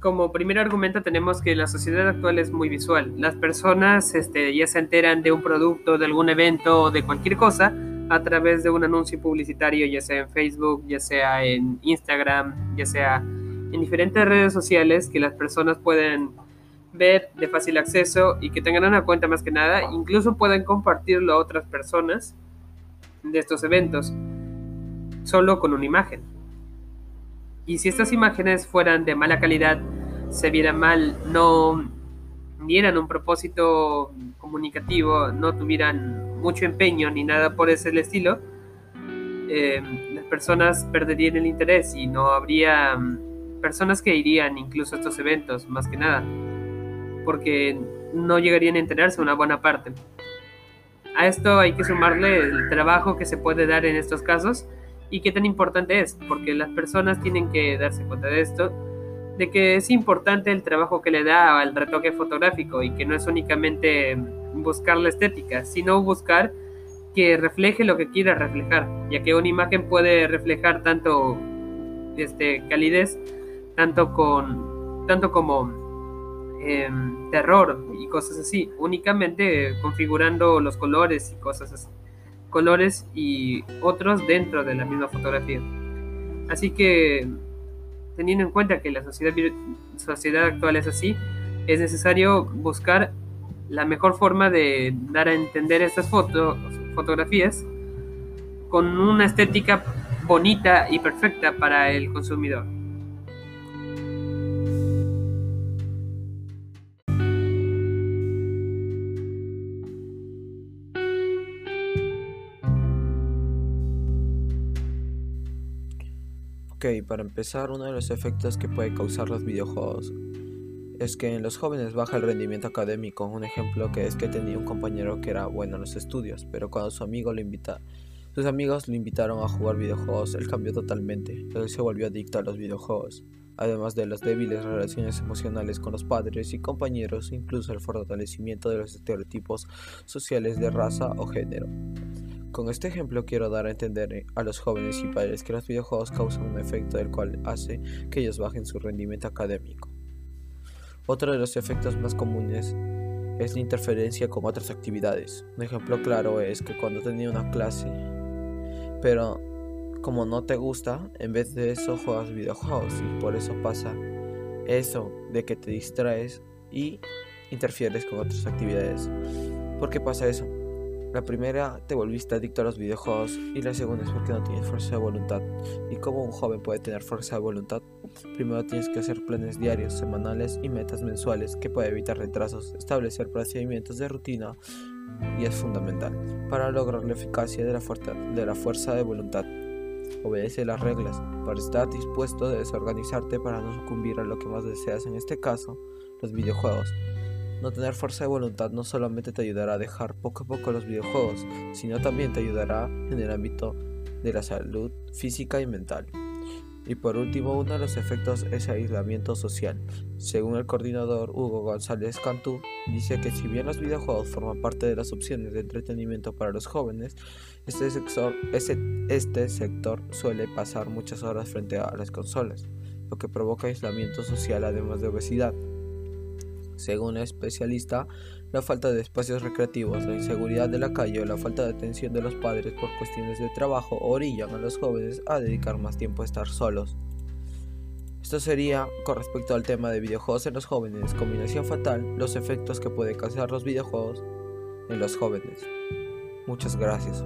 como primer argumento tenemos que la sociedad actual es muy visual. Las personas este, ya se enteran de un producto, de algún evento o de cualquier cosa a través de un anuncio publicitario, ya sea en Facebook, ya sea en Instagram, ya sea en diferentes redes sociales que las personas pueden ver de fácil acceso y que tengan una cuenta más que nada, incluso pueden compartirlo a otras personas de estos eventos, solo con una imagen. Y si estas imágenes fueran de mala calidad, se vieran mal, no dieran un propósito comunicativo, no tuvieran mucho empeño ni nada por ese estilo, eh, las personas perderían el interés y no habría mm, personas que irían incluso a estos eventos, más que nada, porque no llegarían a enterarse una buena parte. A esto hay que sumarle el trabajo que se puede dar en estos casos y qué tan importante es, porque las personas tienen que darse cuenta de esto, de que es importante el trabajo que le da al retoque fotográfico y que no es únicamente buscar la estética, sino buscar que refleje lo que quiera reflejar, ya que una imagen puede reflejar tanto este, calidez, tanto, con, tanto como em, terror y cosas así, únicamente configurando los colores y cosas colores y otros dentro de la misma fotografía. Así que, teniendo en cuenta que la sociedad, actual es así, es necesario buscar la mejor forma de dar a entender estas fotos, fotografías con una estética bonita y perfecta para el consumidor. Ok, para empezar, uno de los efectos que puede causar los videojuegos es que en los jóvenes baja el rendimiento académico. Un ejemplo que es que tenía un compañero que era bueno en los estudios, pero cuando su amigo lo invita, sus amigos lo invitaron a jugar videojuegos, él cambió totalmente. Él se volvió adicto a los videojuegos, además de las débiles relaciones emocionales con los padres y compañeros, incluso el fortalecimiento de los estereotipos sociales de raza o género. Con este ejemplo quiero dar a entender eh, a los jóvenes y padres que los videojuegos causan un efecto del cual hace que ellos bajen su rendimiento académico. Otro de los efectos más comunes es la interferencia con otras actividades. Un ejemplo claro es que cuando tenía una clase, pero como no te gusta, en vez de eso juegas videojuegos y por eso pasa eso de que te distraes y interfieres con otras actividades. ¿Por qué pasa eso? La primera, te volviste adicto a los videojuegos y la segunda es porque no tienes fuerza de voluntad. ¿Y cómo un joven puede tener fuerza de voluntad? Primero tienes que hacer planes diarios, semanales y metas mensuales que puede evitar retrasos, establecer procedimientos de rutina y es fundamental para lograr la eficacia de la, fuerza de, la fuerza de voluntad. Obedece las reglas. Para estar dispuesto debes organizarte para no sucumbir a lo que más deseas, en este caso, los videojuegos. No tener fuerza de voluntad no solamente te ayudará a dejar poco a poco los videojuegos, sino también te ayudará en el ámbito de la salud física y mental. Y por último, uno de los efectos es aislamiento social. Según el coordinador Hugo González Cantú, dice que si bien los videojuegos forman parte de las opciones de entretenimiento para los jóvenes, este sector, este suele pasar muchas horas frente a las consolas, lo que provoca aislamiento social además de obesidad. Según el especialista, la falta de espacios recreativos, la inseguridad de la calle o la falta de atención de los padres por cuestiones de trabajo orillan a los jóvenes a dedicar más tiempo a estar solos. Esto sería con respecto al tema de videojuegos en los jóvenes, combinación fatal, los efectos que pueden causar los videojuegos en los jóvenes. Muchas gracias.